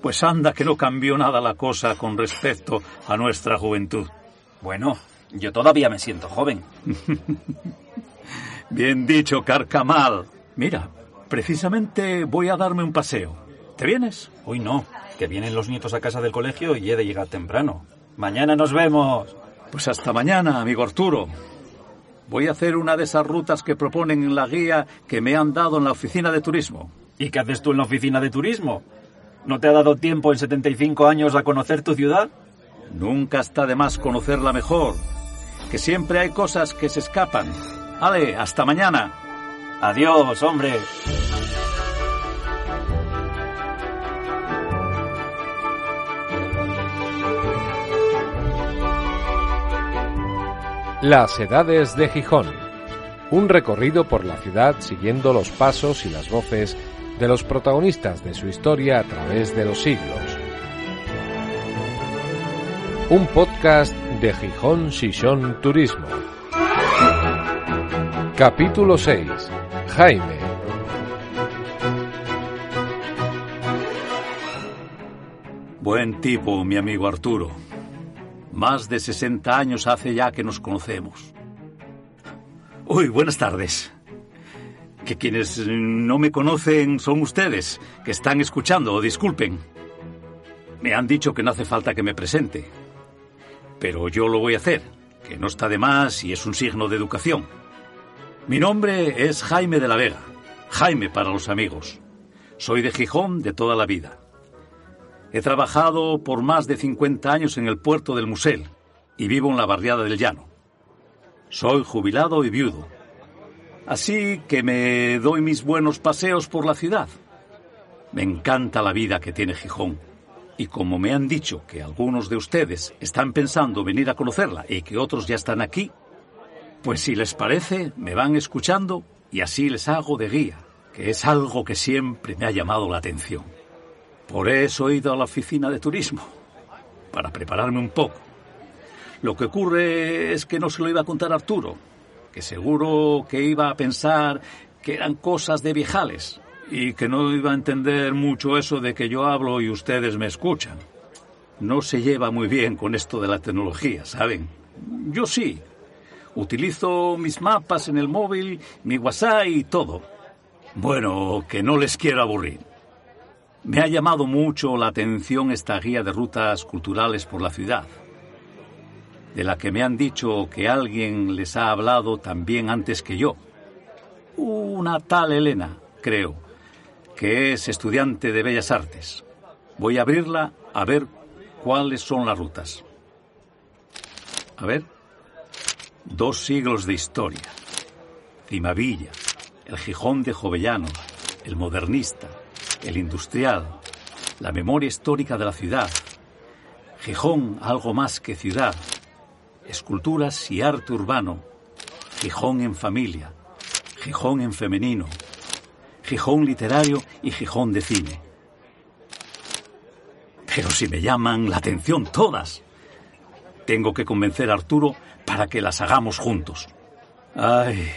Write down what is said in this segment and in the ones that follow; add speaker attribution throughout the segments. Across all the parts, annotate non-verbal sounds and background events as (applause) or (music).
Speaker 1: Pues anda que no cambió nada la cosa con respecto a nuestra juventud.
Speaker 2: Bueno, yo todavía me siento joven. (laughs)
Speaker 1: Bien dicho, Carcamal. Mira, precisamente voy a darme un paseo. ¿Te vienes?
Speaker 2: Hoy no, que vienen los nietos a casa del colegio y he de llegar temprano. Mañana nos vemos.
Speaker 1: Pues hasta mañana, amigo Arturo. Voy a hacer una de esas rutas que proponen en la guía que me han dado en la oficina de turismo.
Speaker 2: ¿Y qué haces tú en la oficina de turismo? ¿No te ha dado tiempo en 75 años a conocer tu ciudad?
Speaker 1: Nunca está de más conocerla mejor. Que siempre hay cosas que se escapan. Ale, hasta mañana.
Speaker 2: Adiós, hombre.
Speaker 3: Las Edades de Gijón. Un recorrido por la ciudad siguiendo los pasos y las voces de los protagonistas de su historia a través de los siglos. Un podcast de Gijón Sison Turismo. Capítulo 6. Jaime.
Speaker 1: Buen tipo, mi amigo Arturo. Más de 60 años hace ya que nos conocemos. Uy, buenas tardes. Que quienes no me conocen son ustedes, que están escuchando, disculpen. Me han dicho que no hace falta que me presente. Pero yo lo voy a hacer, que no está de más y es un signo de educación. Mi nombre es Jaime de la Vega, Jaime para los amigos. Soy de Gijón de toda la vida. He trabajado por más de 50 años en el puerto del Musel y vivo en la barriada del Llano. Soy jubilado y viudo. Así que me doy mis buenos paseos por la ciudad. Me encanta la vida que tiene Gijón. Y como me han dicho que algunos de ustedes están pensando venir a conocerla y que otros ya están aquí, pues si les parece, me van escuchando y así les hago de guía, que es algo que siempre me ha llamado la atención. Por eso he ido a la oficina de turismo, para prepararme un poco. Lo que ocurre es que no se lo iba a contar a Arturo, que seguro que iba a pensar que eran cosas de viejales y que no iba a entender mucho eso de que yo hablo y ustedes me escuchan. No se lleva muy bien con esto de la tecnología, ¿saben? Yo sí. Utilizo mis mapas en el móvil, mi WhatsApp y todo. Bueno, que no les quiero aburrir. Me ha llamado mucho la atención esta guía de rutas culturales por la ciudad, de la que me han dicho que alguien les ha hablado también antes que yo. Una tal Elena, creo, que es estudiante de Bellas Artes. Voy a abrirla a ver cuáles son las rutas. A ver. Dos siglos de historia. Cimavilla, el Gijón de Jovellano, el modernista, el industrial, la memoria histórica de la ciudad, Gijón algo más que ciudad, esculturas y arte urbano, Gijón en familia, Gijón en femenino, Gijón literario y Gijón de cine. Pero si me llaman la atención todas, tengo que convencer a Arturo para que las hagamos juntos. Ay,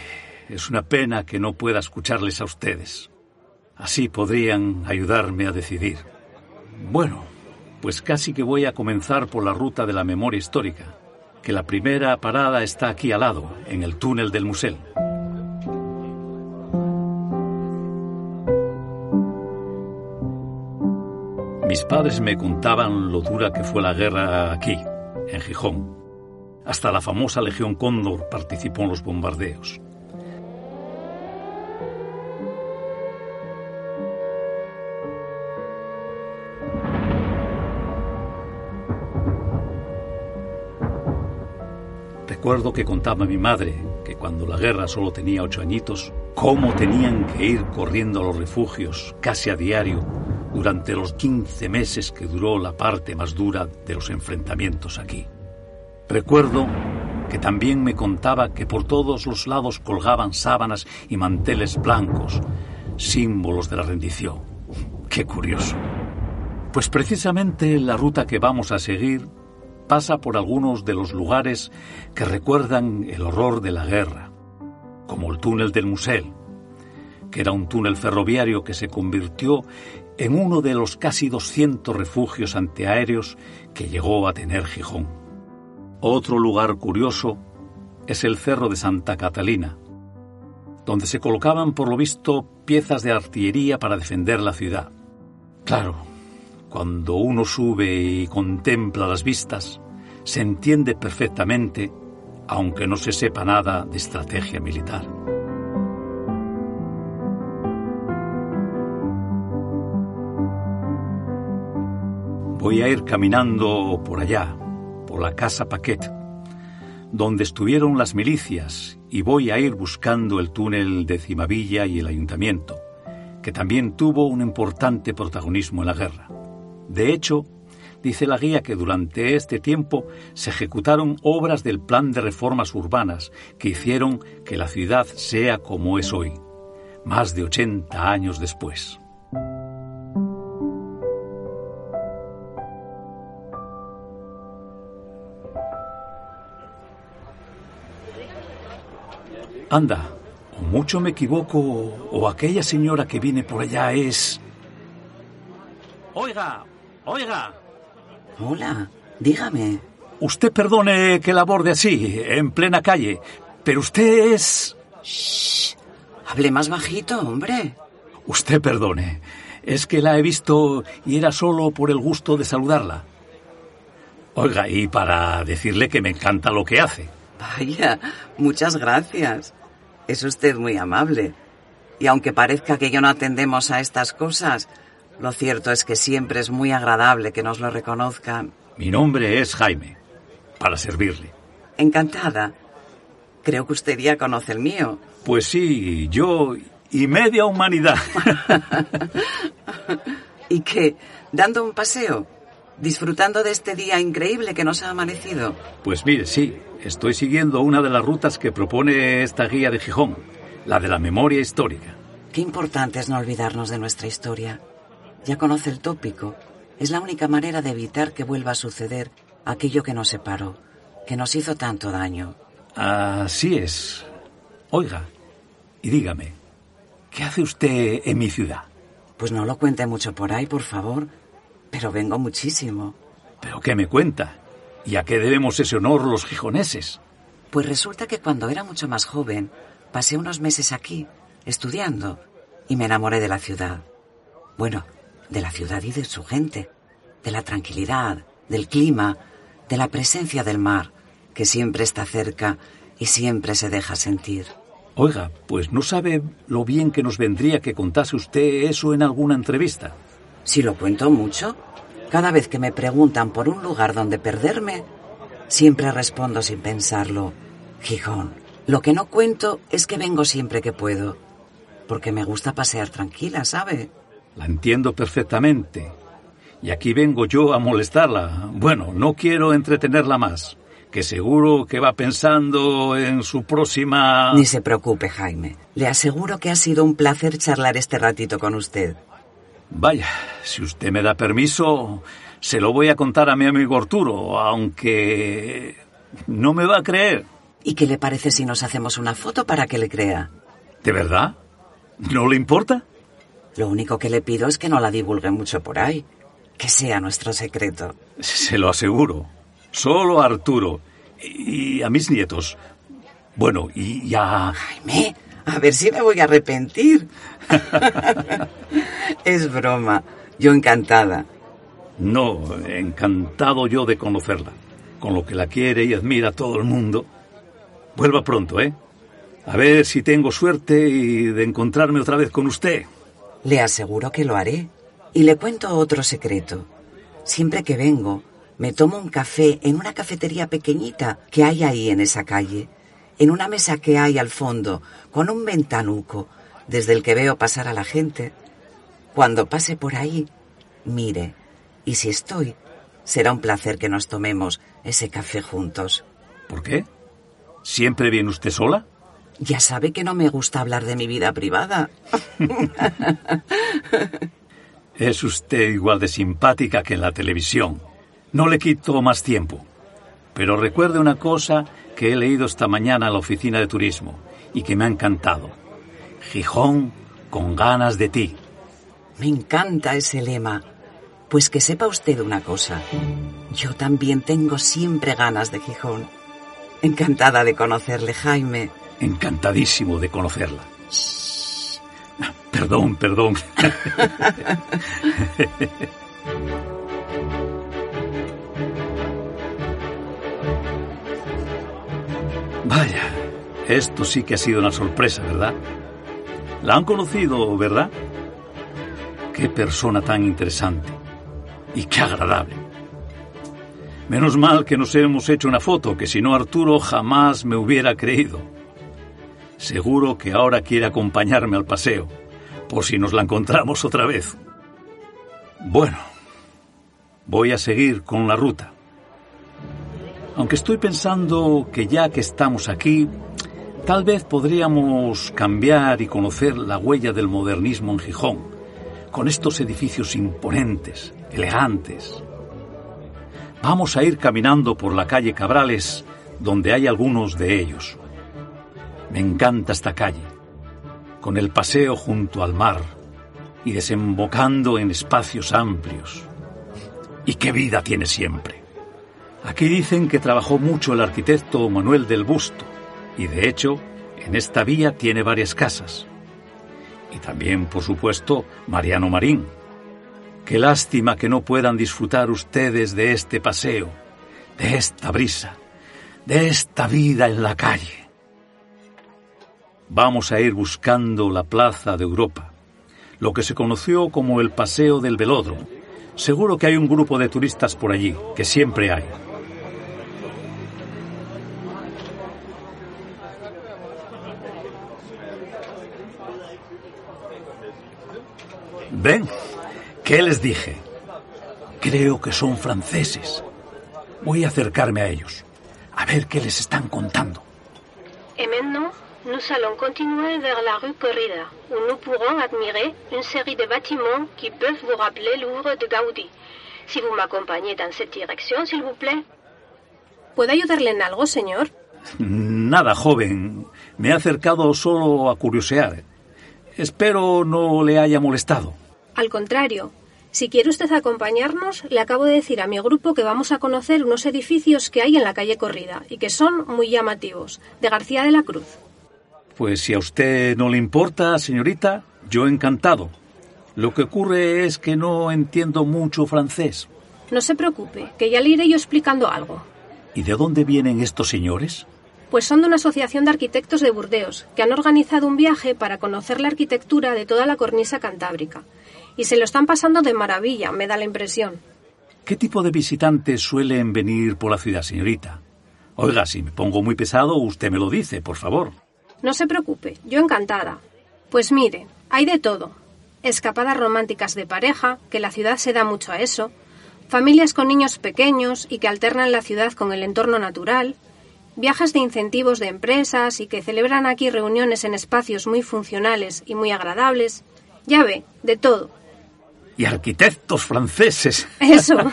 Speaker 1: es una pena que no pueda escucharles a ustedes. Así podrían ayudarme a decidir. Bueno, pues casi que voy a comenzar por la ruta de la memoria histórica, que la primera parada está aquí al lado, en el túnel del Musel. Mis padres me contaban lo dura que fue la guerra aquí, en Gijón. Hasta la famosa Legión Cóndor participó en los bombardeos. Recuerdo que contaba mi madre que cuando la guerra solo tenía ocho añitos, cómo tenían que ir corriendo a los refugios casi a diario durante los 15 meses que duró la parte más dura de los enfrentamientos aquí. Recuerdo que también me contaba que por todos los lados colgaban sábanas y manteles blancos, símbolos de la rendición. Qué curioso. Pues precisamente la ruta que vamos a seguir pasa por algunos de los lugares que recuerdan el horror de la guerra, como el túnel del Musel, que era un túnel ferroviario que se convirtió en uno de los casi 200 refugios antiaéreos que llegó a tener Gijón. Otro lugar curioso es el Cerro de Santa Catalina, donde se colocaban por lo visto piezas de artillería para defender la ciudad. Claro, cuando uno sube y contempla las vistas, se entiende perfectamente, aunque no se sepa nada de estrategia militar. Voy a ir caminando por allá, por la casa Paquet, donde estuvieron las milicias, y voy a ir buscando el túnel de Cimavilla y el ayuntamiento, que también tuvo un importante protagonismo en la guerra. De hecho, dice la guía que durante este tiempo se ejecutaron obras del plan de reformas urbanas que hicieron que la ciudad sea como es hoy, más de 80 años después. Anda, o mucho me equivoco, o aquella señora que viene por allá es... Oiga, oiga.
Speaker 4: Hola, dígame.
Speaker 1: Usted perdone que la aborde así, en plena calle, pero usted es...
Speaker 4: Shh, hable más bajito, hombre.
Speaker 1: Usted perdone, es que la he visto y era solo por el gusto de saludarla. Oiga, y para decirle que me encanta lo que hace.
Speaker 4: Vaya, muchas gracias. Es usted muy amable. Y aunque parezca que yo no atendemos a estas cosas, lo cierto es que siempre es muy agradable que nos lo reconozcan.
Speaker 1: Mi nombre es Jaime, para servirle.
Speaker 4: Encantada. Creo que usted ya conoce el mío.
Speaker 1: Pues sí, yo y media humanidad. (laughs)
Speaker 4: ¿Y qué? ¿Dando un paseo? ¿Disfrutando de este día increíble que nos ha amanecido?
Speaker 1: Pues mire, sí, estoy siguiendo una de las rutas que propone esta guía de Gijón, la de la memoria histórica.
Speaker 4: Qué importante es no olvidarnos de nuestra historia. Ya conoce el tópico. Es la única manera de evitar que vuelva a suceder aquello que nos separó, que nos hizo tanto daño.
Speaker 1: Así es. Oiga, y dígame, ¿qué hace usted en mi ciudad?
Speaker 4: Pues no lo cuente mucho por ahí, por favor. Pero vengo muchísimo.
Speaker 1: ¿Pero qué me cuenta? ¿Y a qué debemos ese honor los gijoneses?
Speaker 4: Pues resulta que cuando era mucho más joven, pasé unos meses aquí, estudiando, y me enamoré de la ciudad. Bueno, de la ciudad y de su gente, de la tranquilidad, del clima, de la presencia del mar, que siempre está cerca y siempre se deja sentir.
Speaker 1: Oiga, pues no sabe lo bien que nos vendría que contase usted eso en alguna entrevista.
Speaker 4: Si lo cuento mucho, cada vez que me preguntan por un lugar donde perderme, siempre respondo sin pensarlo. Gijón. Lo que no cuento es que vengo siempre que puedo, porque me gusta pasear tranquila, ¿sabe?
Speaker 1: La entiendo perfectamente. Y aquí vengo yo a molestarla. Bueno, no quiero entretenerla más, que seguro que va pensando en su próxima...
Speaker 4: Ni se preocupe, Jaime. Le aseguro que ha sido un placer charlar este ratito con usted.
Speaker 1: Vaya, si usted me da permiso, se lo voy a contar a mi amigo Arturo, aunque no me va a creer.
Speaker 4: ¿Y qué le parece si nos hacemos una foto para que le crea?
Speaker 1: ¿De verdad? ¿No le importa?
Speaker 4: Lo único que le pido es que no la divulgue mucho por ahí. Que sea nuestro secreto.
Speaker 1: Se lo aseguro. Solo a Arturo y a mis nietos. Bueno, y a...
Speaker 4: Jaime, a ver si me voy a arrepentir. (laughs) es broma. Yo encantada.
Speaker 1: No, encantado yo de conocerla. Con lo que la quiere y admira todo el mundo. Vuelva pronto, ¿eh? A ver si tengo suerte y de encontrarme otra vez con usted.
Speaker 4: Le aseguro que lo haré. Y le cuento otro secreto. Siempre que vengo, me tomo un café en una cafetería pequeñita que hay ahí en esa calle, en una mesa que hay al fondo, con un ventanuco, desde el que veo pasar a la gente. Cuando pase por ahí, mire, y si estoy, será un placer que nos tomemos ese café juntos.
Speaker 1: ¿Por qué? ¿Siempre viene usted sola?
Speaker 4: Ya sabe que no me gusta hablar de mi vida privada. (laughs)
Speaker 1: es usted igual de simpática que en la televisión. No le quito más tiempo. Pero recuerde una cosa que he leído esta mañana en la oficina de turismo y que me ha encantado. Gijón con ganas de ti.
Speaker 4: Me encanta ese lema. Pues que sepa usted una cosa. Yo también tengo siempre ganas de Gijón. Encantada de conocerle, Jaime.
Speaker 1: Encantadísimo de conocerla. Perdón, perdón. Vaya, esto sí que ha sido una sorpresa, ¿verdad? La han conocido, ¿verdad? Qué persona tan interesante y qué agradable. Menos mal que nos hemos hecho una foto, que si no Arturo jamás me hubiera creído. Seguro que ahora quiere acompañarme al paseo, por si nos la encontramos otra vez. Bueno, voy a seguir con la ruta. Aunque estoy pensando que ya que estamos aquí, tal vez podríamos cambiar y conocer la huella del modernismo en Gijón, con estos edificios imponentes, elegantes. Vamos a ir caminando por la calle Cabrales, donde hay algunos de ellos. Me encanta esta calle, con el paseo junto al mar y desembocando en espacios amplios. Y qué vida tiene siempre. Aquí dicen que trabajó mucho el arquitecto Manuel del Busto, y de hecho, en esta vía tiene varias casas. Y también, por supuesto, Mariano Marín. Qué lástima que no puedan disfrutar ustedes de este paseo, de esta brisa, de esta vida en la calle. Vamos a ir buscando la Plaza de Europa, lo que se conoció como el Paseo del Velódromo. Seguro que hay un grupo de turistas por allí, que siempre hay. ¿Ven? ¿Qué les dije? Creo que son franceses. Voy a acercarme a ellos, a ver qué les están contando.
Speaker 5: Maintenant, nous allons continuer vers la rue Corrida, où nous pourrons admirer une série de bâtiments qui peuvent vous rappeler l'œuvre de Gaudí. Si vous m'accompagnez dans cette direction, s'il vous plaît.
Speaker 6: ¿Puedo ayudarle en algo, señor? (laughs)
Speaker 1: Nada, joven. Me he acercado solo a curiosear. Espero no le haya molestado.
Speaker 6: Al contrario, si quiere usted acompañarnos, le acabo de decir a mi grupo que vamos a conocer unos edificios que hay en la calle Corrida y que son muy llamativos, de García de la Cruz.
Speaker 1: Pues si a usted no le importa, señorita, yo encantado. Lo que ocurre es que no entiendo mucho francés.
Speaker 6: No se preocupe, que ya le iré yo explicando algo.
Speaker 1: ¿Y de dónde vienen estos señores?
Speaker 6: Pues son de una asociación de arquitectos de Burdeos, que han organizado un viaje para conocer la arquitectura de toda la cornisa cantábrica. Y se lo están pasando de maravilla, me da la impresión.
Speaker 1: ¿Qué tipo de visitantes suelen venir por la ciudad, señorita? Oiga, si me pongo muy pesado, usted me lo dice, por favor.
Speaker 6: No se preocupe, yo encantada. Pues mire, hay de todo. Escapadas románticas de pareja, que la ciudad se da mucho a eso. Familias con niños pequeños y que alternan la ciudad con el entorno natural. Viajes de incentivos de empresas y que celebran aquí reuniones en espacios muy funcionales y muy agradables. Ya ve, de todo.
Speaker 1: Y arquitectos franceses.
Speaker 6: Eso. (laughs)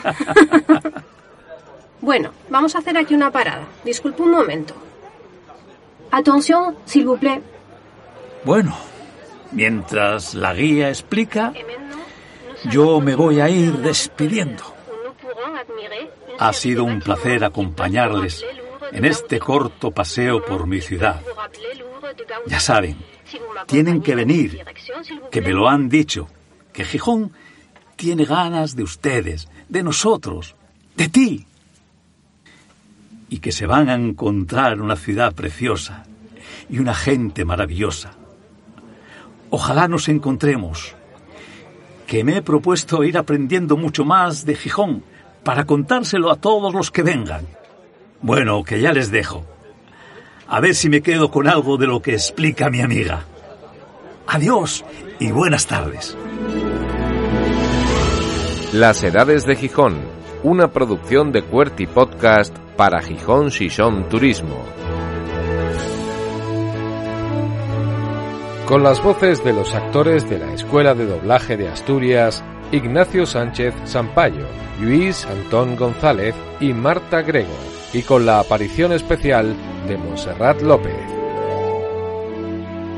Speaker 6: (laughs) bueno, vamos a hacer aquí una parada. Disculpe un momento. Atención, s'il vous plaît.
Speaker 1: Bueno, mientras la guía explica,
Speaker 5: nous
Speaker 1: yo me voy a ir despidiendo. Ha sido un placer acompañarles en este corto paseo por mi ciudad. Ya saben, tienen que venir, que me lo han dicho, que Gijón tiene ganas de ustedes, de nosotros, de ti. Y que se van a encontrar una ciudad preciosa y una gente maravillosa. Ojalá nos encontremos, que me he propuesto ir aprendiendo mucho más de Gijón para contárselo a todos los que vengan. Bueno, que ya les dejo. A ver si me quedo con algo de lo que explica mi amiga. Adiós y buenas tardes.
Speaker 3: Las Edades de Gijón, una producción de Cuerty Podcast para Gijón Shishon Turismo. Con las voces de los actores de la Escuela de Doblaje de Asturias, Ignacio Sánchez Sampaio, Luis Antón González y Marta Grego, y con la aparición especial de Monserrat López.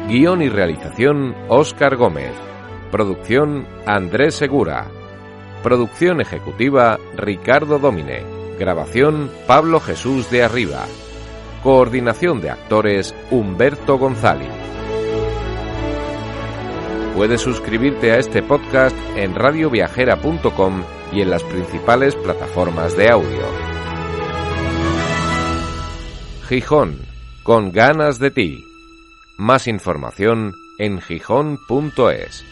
Speaker 3: Guión y realización Óscar Gómez. Producción Andrés Segura. Producción ejecutiva Ricardo Domine. Grabación Pablo Jesús de Arriba. Coordinación de actores Humberto González. Puedes suscribirte a este podcast en radioviajera.com y en las principales plataformas de audio. Gijón, con ganas de ti. Más información en gijón.es.